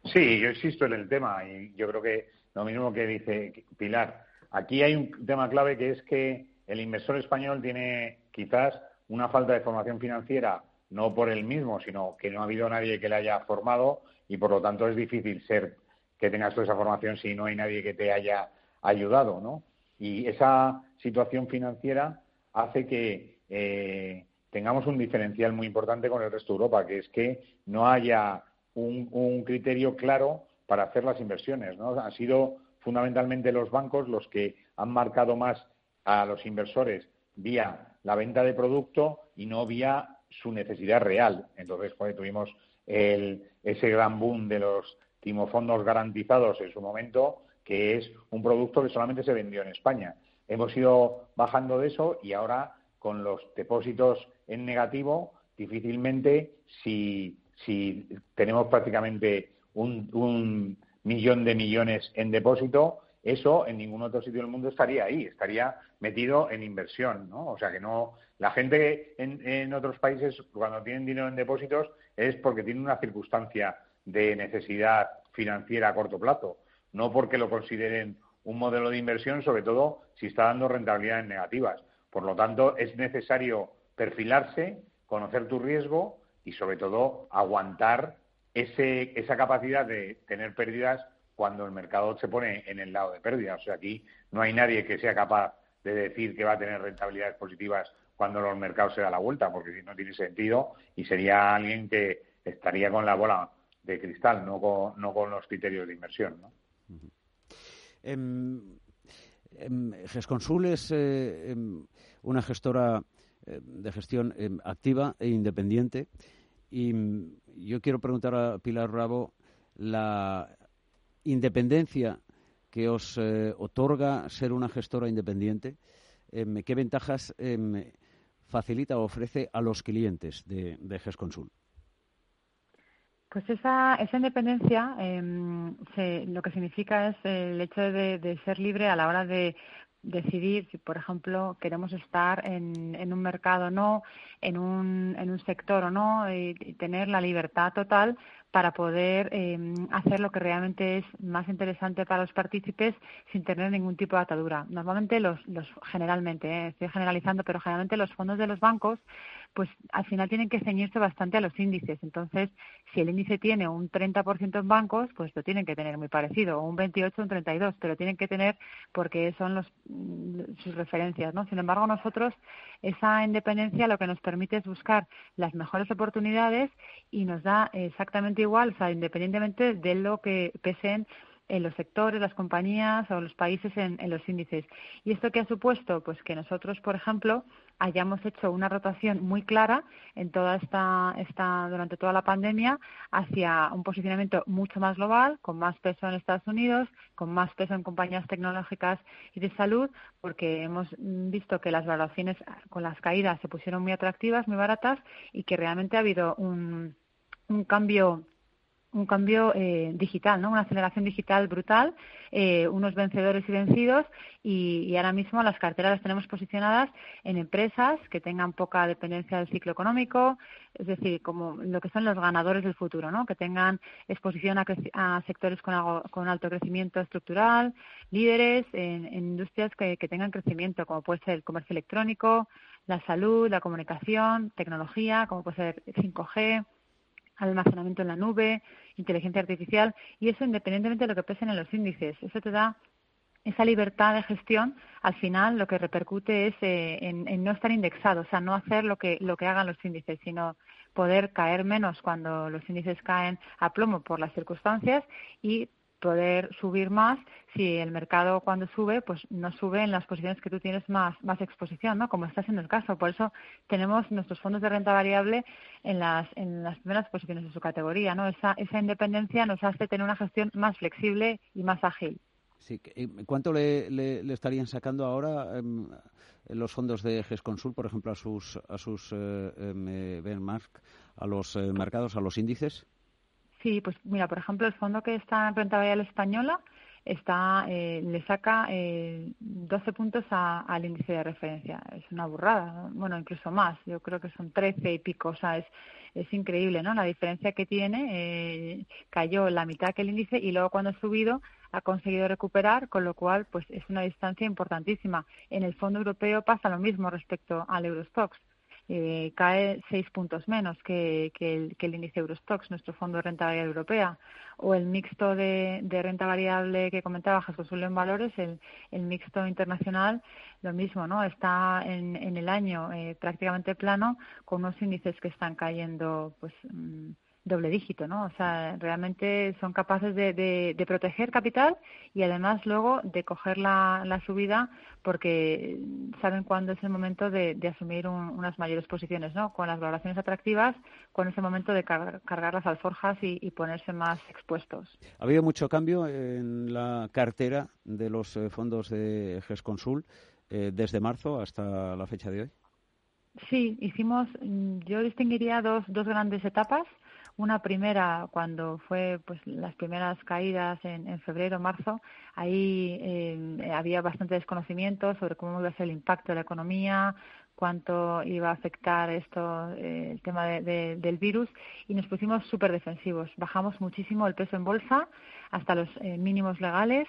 Sí, yo insisto en el tema y yo creo que lo mismo que dice Pilar. Aquí hay un tema clave que es que el inversor español tiene quizás una falta de formación financiera, no por él mismo, sino que no ha habido nadie que le haya formado y por lo tanto es difícil ser que tengas toda esa formación si no hay nadie que te haya ayudado, ¿no? Y esa situación financiera hace que eh, tengamos un diferencial muy importante con el resto de Europa, que es que no haya un, criterio claro para hacer las inversiones. ¿no? Han sido fundamentalmente los bancos los que han marcado más a los inversores vía la venta de producto y no vía su necesidad real. Entonces, pues, tuvimos ese gran boom de los timofondos garantizados en su momento, que es un producto que solamente se vendió en España. Hemos ido bajando de eso y ahora con los depósitos en negativo, difícilmente si si tenemos prácticamente un, millón de millones en depósito, eso en ningún otro sitio del mundo estaría ahí, estaría metido en inversión, ¿no? O sea que no, la gente en, en otros países cuando tienen dinero en depósitos es porque tienen una circunstancia de necesidad financiera a corto plazo, no porque lo consideren un modelo de inversión, sobre todo si está dando rentabilidades negativas. Por lo tanto, es necesario perfilarse conocer tu riesgo y sobre todo aguantar ese, esa capacidad de tener pérdidas cuando el mercado se pone en el lado de pérdidas. O sea, aquí no hay nadie que sea capaz de decir que va a tener rentabilidades positivas cuando los mercados se da la vuelta, porque no tiene sentido y sería alguien que estaría con la bola de cristal, no con, no con los criterios de inversión. ¿no? Em, em, Gesconsul es eh, em, una gestora de gestión activa e independiente y mm, yo quiero preguntar a Pilar Bravo la independencia que os eh, otorga ser una gestora independiente, ¿qué ventajas facilita o ofrece a los clientes de, de GESConsul? Pues esa, esa independencia em, lo que significa es el hecho de, ser libre a la hora de decidir si, por ejemplo, queremos estar en, en un mercado o no, en un, en un sector o no, y, tener la libertad total para poder em, hacer lo que realmente es más interesante para los partícipes sin tener ningún tipo de atadura. Normalmente, los, los generalmente, eh, estoy generalizando, pero generalmente los fondos de los bancos pues al final tienen que ceñirse bastante a los índices. Entonces, si el índice tiene un 30% en bancos, pues lo tienen que tener muy parecido, o un 28 o un 32, pero tienen que tener porque son los, mm, sus referencias, ¿no? Sin embargo, nosotros esa independencia lo que nos permite es buscar las mejores oportunidades y nos da exactamente igual, o sea, independientemente de lo que pesen en los sectores, las compañías o los países en, los índices. ¿Y esto qué ha supuesto? Pues que nosotros, por ejemplo, hayamos hecho una rotación muy clara en toda esta, esta, durante toda la pandemia hacia un posicionamiento mucho más global, con más peso en Estados Unidos, con más peso en compañías tecnológicas y de salud, porque hemos visto que las valoraciones con las caídas se pusieron muy atractivas, muy baratas y que realmente ha habido un, un cambio un cambio eh, digital, ¿no? una aceleración digital brutal, eh, unos vencedores y vencidos y, ahora mismo las carteras las tenemos posicionadas en empresas que tengan poca dependencia del ciclo económico, es decir, como lo que son los ganadores del futuro, ¿no? que tengan exposición a, sectores con, alto crecimiento estructural, líderes en, industrias que, que tengan crecimiento, como puede ser el comercio electrónico, la salud, la comunicación, tecnología, como puede ser 5G, almacenamiento en la nube, inteligencia artificial, y eso independientemente de lo que pesen en los índices. Eso te da esa libertad de gestión, al final lo que repercute es eh, en, no estar indexado, o sea, no hacer lo que, lo que hagan los índices, sino poder caer menos cuando los índices caen a plomo por las circunstancias y poder subir más si el mercado cuando sube pues no sube en las posiciones que tú tienes más más exposición no como está siendo el caso. Por eso tenemos nuestros fondos de renta variable en las en las primeras posiciones de su categoría no esa esa independencia nos hace tener una gestión más flexible y más ágil. Sí cuánto le, le, estarían sacando ahora em, los fondos de GESConsul por ejemplo a sus a sus eh, em, eh, benchmark a los eh, mercados a los índices Sí, pues mira, por ejemplo, el fondo que está en renta variable española está eh, le saca eh, 12 puntos al índice de referencia. Es una burrada, bueno, incluso más. Yo creo que son 13 y pico. O sea, es, es increíble, ¿no? La diferencia que tiene. Eh, cayó la mitad que el índice y luego cuando ha subido ha conseguido recuperar, con lo cual, pues es una distancia importantísima. En el fondo europeo pasa lo mismo respecto al Eurostox eh, cae seis puntos menos que, el, que, el, índice Eurostox, nuestro fondo de renta variable europea, o el mixto de, renta variable que comentaba Jesús en valores, el, el, mixto internacional, lo mismo, ¿no? Está en, en el año eh, prácticamente plano con unos índices que están cayendo, pues. Mm, doble dígito, ¿no? O sea, realmente son capaces de, de, proteger capital y además luego de coger la, la subida porque saben cuándo es el momento de, de asumir unas mayores posiciones, ¿no? Con las valoraciones atractivas, cuando es el momento de cargar las alforjas y, ponerse más expuestos. ¿Ha habido mucho cambio en la cartera de los eh, fondos de GESConsul eh, desde marzo hasta la fecha de hoy? Sí, hicimos, mm, yo distinguiría dos, dos grandes etapas. Una primera, cuando fue pues las primeras caídas en, en febrero, marzo, ahí eh, había bastante desconocimiento sobre cómo iba a ser el impacto de la economía, cuánto iba a afectar esto, eh, el tema del virus, y nos pusimos súper defensivos. Bajamos muchísimo el peso en bolsa hasta los eh, mínimos legales.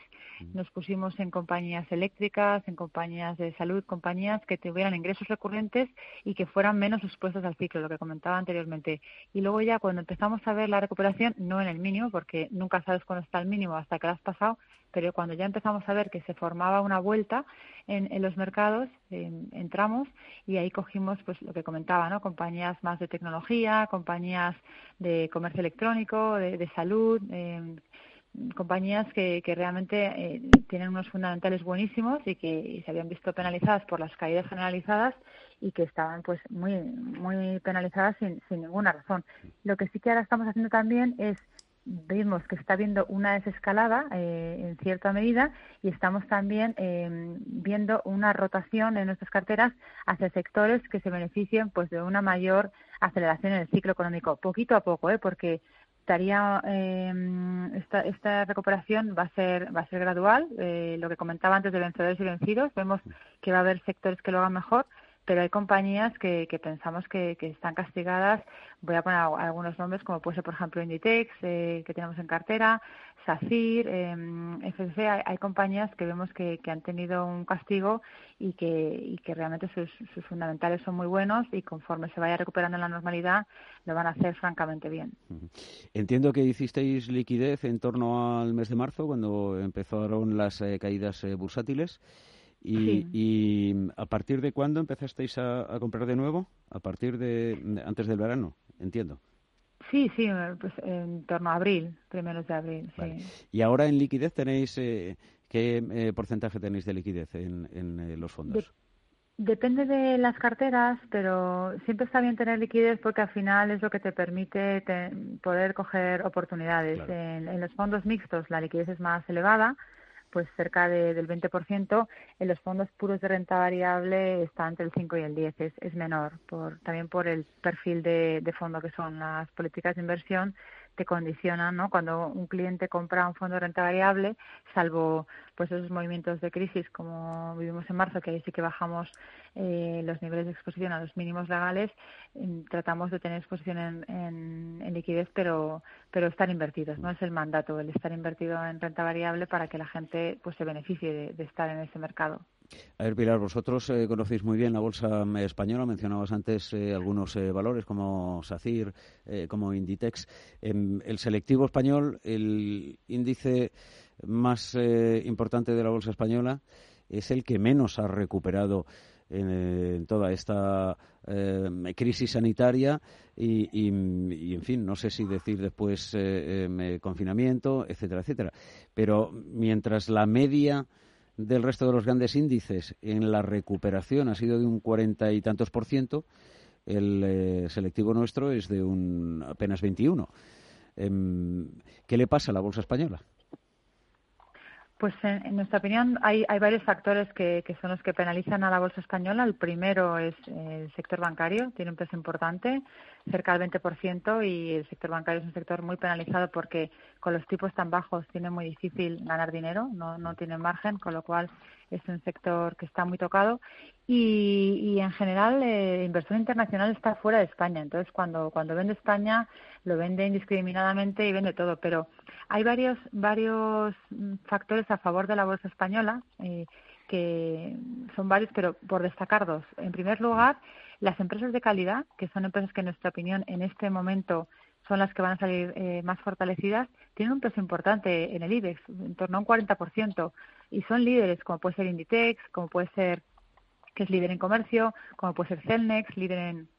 Nos pusimos en compañías eléctricas, en compañías de salud, compañías que tuvieran ingresos recurrentes y que fueran menos expuestos al ciclo, lo que comentaba anteriormente. Y luego ya cuando empezamos a ver la recuperación, no en el mínimo, porque nunca sabes cuándo está el mínimo hasta que lo has pasado, pero cuando ya empezamos a ver que se formaba una vuelta en, los mercados, entramos y ahí cogimos pues lo que comentaba, ¿no? Compañías más de tecnología, compañías de comercio electrónico, de, salud, em, compañías que, realmente eh, tienen unos fundamentales buenísimos y que se habían visto penalizadas por las caídas generalizadas y que estaban pues muy muy penalizadas sin, sin ninguna razón. Lo que sí que ahora estamos haciendo también es vemos que está habiendo una desescalada eh, en cierta medida y estamos también eh, viendo una rotación en nuestras carteras hacia sectores que se beneficien pues de una mayor aceleración en el ciclo económico poquito a poco ¿eh? porque estaría esta, esta, recuperación va a ser va a ser gradual lo que comentaba antes de vencedores y vencidos vemos que va a haber sectores que lo hagan mejor pero hay compañías que, que pensamos que, que, están castigadas. Voy a poner algunos nombres, como puede ser, por ejemplo, Inditex, eh, que tenemos en cartera, SACIR, eh, FCC. Hay, compañías que vemos que, que, han tenido un castigo y que, y que realmente sus, sus, fundamentales son muy buenos y conforme se vaya recuperando la normalidad, lo van a hacer francamente bien. Entiendo que hicisteis liquidez en torno al mes de marzo, cuando empezaron las eh, caídas eh, bursátiles. Y, a partir de cuándo empezasteis a, comprar de nuevo? A partir de antes del verano, entiendo. Sí, sí, pues en torno a abril, primeros de abril. Y ahora en liquidez tenéis, eh, ¿qué eh, porcentaje tenéis de liquidez en, eh, los fondos? depende de las carteras, pero siempre está bien tener liquidez porque al final es lo que te permite poder coger oportunidades. en, los fondos mixtos la liquidez es más elevada, pues cerca del 20%, en los fondos puros de renta variable está entre el 5 y el 10, es, es menor, por, también por el perfil de, de fondo que son las políticas de inversión te condicionan, ¿no? Cuando un cliente compra un fondo de renta variable, salvo pues esos movimientos de crisis como vivimos en marzo, que ahí sí que bajamos eh, los niveles de exposición a los mínimos legales, tratamos de tener exposición en, en, liquidez, pero pero estar invertidos, no es el mandato el estar invertido en renta variable para que la gente pues se beneficie de estar en ese mercado. A ver, Pilar, vosotros eh, conocéis muy bien la bolsa española, mencionabas antes eh, algunos eh, valores como SACIR, como Inditex. En el selectivo español, el índice más importante de la bolsa española es el que menos ha recuperado en, toda esta crisis sanitaria y, y, en fin, no sé si decir después confinamiento, etcétera, etcétera. Pero mientras la media del resto de los grandes índices en la recuperación ha sido de un cuarenta y tantos por ciento, el eh, selectivo nuestro es de un apenas 21. Em, ¿Qué le pasa a la bolsa española? Pues en, nuestra opinión hay, hay varios factores que, que, son los que penalizan a la bolsa española. El primero es el sector bancario, tiene un peso importante, cerca del 20%, y el sector bancario es un sector muy penalizado porque con los tipos tan bajos tiene muy difícil ganar dinero, no, no tiene margen, con lo cual es un sector que está muy tocado. Y, en general, eh, inversión internacional está fuera de España. Entonces, cuando, cuando vende España, lo vende indiscriminadamente y vende todo. Pero hay varios, varios mm, factores a favor de la bolsa española, eh, que son varios, pero por destacar dos. En primer lugar, las empresas de calidad, que son empresas que en nuestra opinión en este momento son las que van a salir eh, más fortalecidas, tienen un peso importante en el IBEX, en torno a un 40%, y son líderes, como puede ser Inditex, como puede ser, que es líder en comercio, como puede ser Celnex, líder en,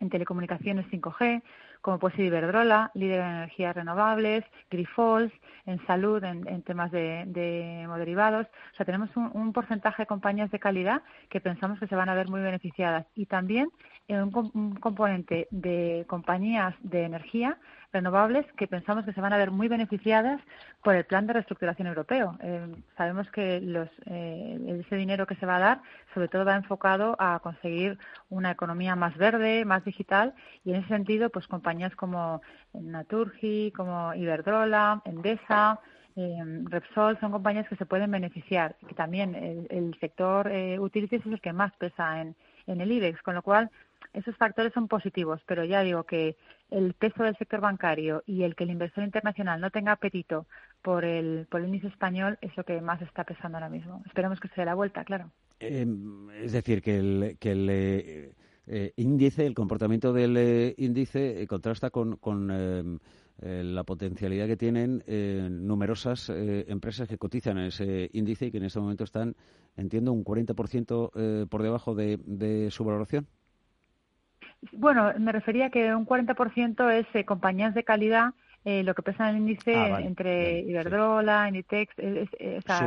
en telecomunicaciones 5G, como puede ser Iberdrola, líder en energías renovables, Grifols, en salud, en, temas de, de derivados. O sea, tenemos un, porcentaje de compañías de calidad que pensamos que se van a ver muy beneficiadas. Y también en un, un componente de compañías de energía renovables que pensamos que se van a ver muy beneficiadas por el plan de reestructuración europeo. Eh, sabemos que los, eh, ese dinero que se va a dar, sobre todo, va enfocado a conseguir una economía más verde, más digital, y en ese sentido, pues compañías como Naturgi, como Iberdrola, Endesa, eh, Repsol son compañías que se pueden beneficiar. Y también el, sector utilities es el que más pesa en el IBEX, con lo cual esos factores son positivos, pero ya digo que el peso del sector bancario y el que el inversor internacional no tenga apetito por el, por el índice español es lo que más está pesando ahora mismo. Esperemos que se dé la vuelta, claro. Em, es decir, que el, que el eh, eh, índice, el comportamiento del eh, índice contrasta con, con em, la potencialidad que tienen numerosas empresas que cotizan en ese índice y que en este momento están, entiendo, un 40% por debajo de, de su valoración. Bueno, me refería que un 40% es eh, compañías de calidad, eh, lo que pesa en el índice ah, entre Iberdrola, Inditex,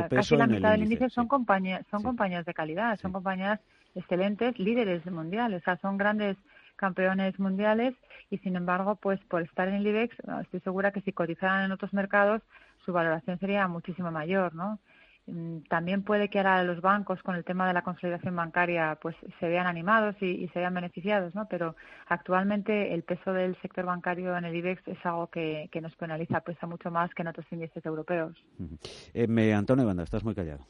casi la mitad del índice son compañías, son compañías de calidad, son compañías excelentes, líderes mundiales, o sea, son grandes campeones mundiales y sin embargo, pues por estar en el IBEX, estoy segura que si cotizaran en otros mercados, su valoración sería muchísimo mayor, ¿no? Mm, también puede que ahora los bancos con el tema de la consolidación bancaria pues se vean animados y, se vean beneficiados, ¿no? Pero actualmente el peso del sector bancario en el IBEX es algo que, nos penaliza, pesa mucho más que en otros índices europeos. Eh, Antonio Banda, estás muy callado.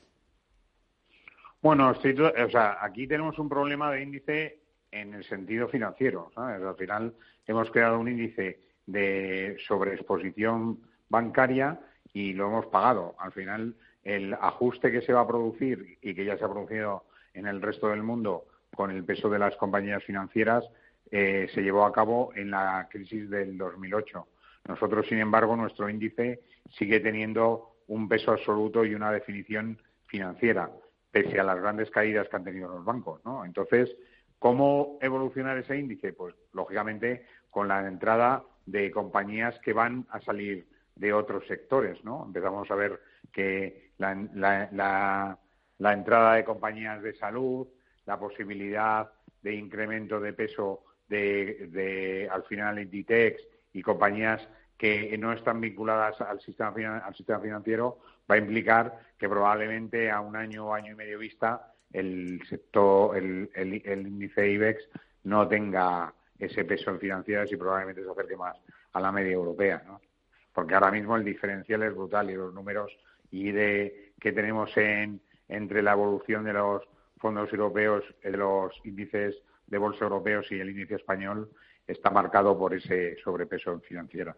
Bueno, o sea, aquí tenemos un problema de índice en el sentido financiero. Al final hemos creado un índice de sobreexposición bancaria y lo hemos pagado. Al final el ajuste que se va a producir y que ya se ha producido en el resto del mundo con el peso de las compañías financieras eh, se llevó a cabo en la crisis del 2008. Nosotros, sin embargo, nuestro índice sigue teniendo un peso absoluto y una definición financiera, pese a las grandes caídas que han tenido los bancos. ¿no? Entonces, ¿cómo evolucionar ese índice? Pues, lógicamente, con la entrada de compañías que van a salir de otros sectores. ¿no? Empezamos a ver que la, entrada de compañías de salud, la posibilidad de incremento de peso de, al final Inditex y compañías que no están vinculadas al sistema, al sistema financiero, va a implicar que probablemente a un año o año y medio vista el sector, el, el, índice IBEX no tenga ese peso en financieras y probablemente se acerque más a la media europea, ¿no? Porque ahora mismo el diferencial es brutal y los números y de que tenemos en, entre la evolución de los fondos europeos, de los índices de bolsa europeos y el índice español está marcado por ese sobrepeso financiero.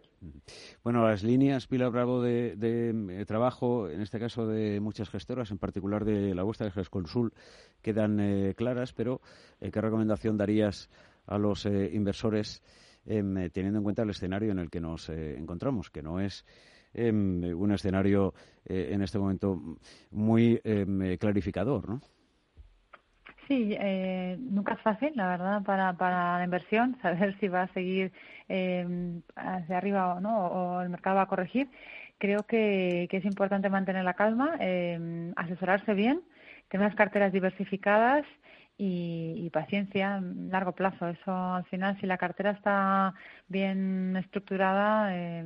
Bueno, las líneas, Pilar Bravo, de, eh, trabajo, en este caso de muchas gestoras, en particular de la vuestra de GESConsul, quedan eh, claras, pero eh, ¿qué recomendación darías a los inversores teniendo en cuenta el escenario en el que nos encontramos, que no es Em, un escenario eh, en este momento muy em, clarificador, ¿no? Sí, eh, nunca es fácil, la verdad, para, para la inversión, saber si va a seguir eh, hacia arriba o no, o el mercado va a corregir. Creo que, que es importante mantener la calma, eh, asesorarse bien, tener las carteras diversificadas y, paciencia, largo plazo. Eso al final, si la cartera está bien estructurada, eh,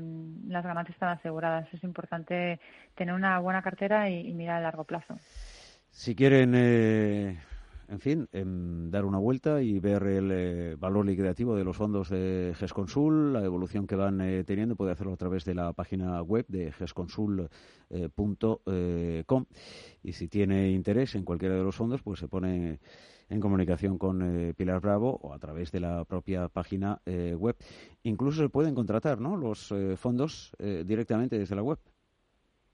las ganancias están aseguradas. Es importante tener una buena cartera y, mirar a largo plazo. Si quieren, eh, en fin, em, dar una vuelta y ver el eh, valor liquidativo de los fondos de GESConsul, la evolución que van teniendo, puede hacerlo a través de la página web de gesconsul.com. y si tiene interés en cualquiera de los fondos, pues se pone en comunicación con eh, Pilar Bravo o a través de la propia página eh, web. Incluso se pueden contratar ¿no? los eh, fondos directamente desde la web.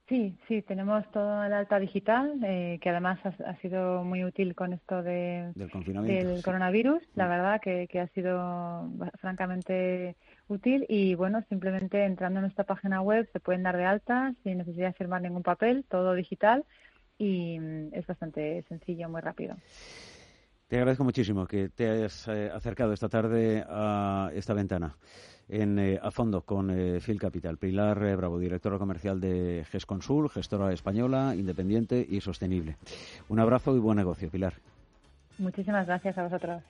Sí, sí, tenemos todo el alta digital, que además ha, sido muy útil con esto de, del, coronavirus, la mm. verdad que, que, ha sido francamente útil y bueno, simplemente entrando en nuestra página web se pueden dar de alta sin necesidad de firmar ningún papel, todo digital y mm, es bastante sencillo, muy rápido. Te agradezco muchísimo que te hayas eh, acercado esta tarde a esta ventana en, eh, a fondo con eh, Phil Capital. Pilar Bravo, directora comercial de GESConsul, gestora española, independiente y sostenible. Un abrazo y buen negocio, Pilar. Muchísimas gracias a vosotros.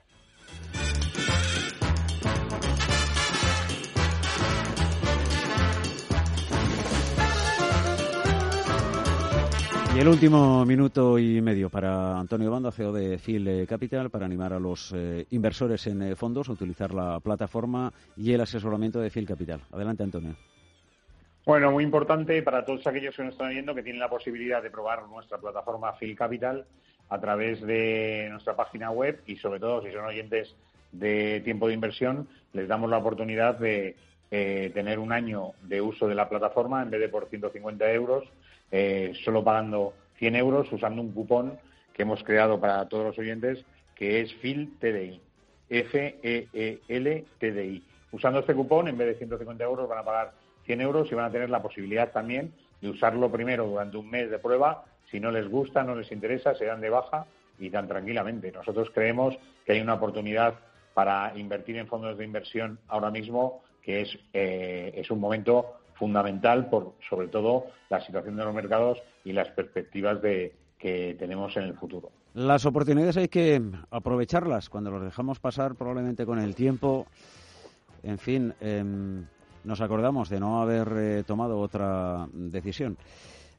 El último minuto y medio para Antonio Banda, CEO de Phil Capital, para animar a los eh, inversores en eh, fondos a utilizar la plataforma y el asesoramiento de Phil Capital. Adelante, Antonio. Bueno, muy importante para todos aquellos que nos están viendo que tienen la posibilidad de probar nuestra plataforma Phil Capital. a través de nuestra página web y sobre todo si son oyentes de tiempo de inversión, les damos la oportunidad de eh, tener un año de uso de la plataforma en vez de por 150 euros, eh, solo pagando 100 euros usando un cupón que hemos creado para todos los oyentes que es FIL TDI. F-E-E-L-T-D-I. Usando este cupón, en vez de 150 euros, van a pagar 100 euros y van a tener la posibilidad también de usarlo primero durante un mes de prueba. Si no les gusta, no les interesa, se dan de baja y tan tranquilamente. Nosotros creemos que hay una oportunidad para invertir en fondos de inversión ahora mismo que es, eh, es un momento fundamental por sobre todo la situación de los mercados y las perspectivas de, que tenemos en el futuro. Las oportunidades hay que aprovecharlas. Cuando los dejamos pasar, probablemente con el tiempo, en fin, em, nos acordamos de no haber eh, tomado otra decisión.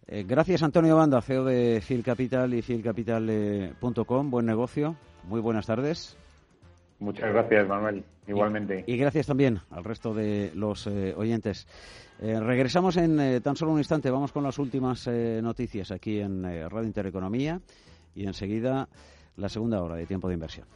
Eh, gracias, Antonio Banda, CEO de Phil Capital y philcapital.com. Buen negocio. Muy buenas tardes. Muchas gracias, Manuel. Igualmente. Y, gracias también al resto de los eh, regresamos en tan solo un instante. Vamos con las últimas noticias aquí en Radio Intereconomía y enseguida la segunda hora de tiempo de inversión.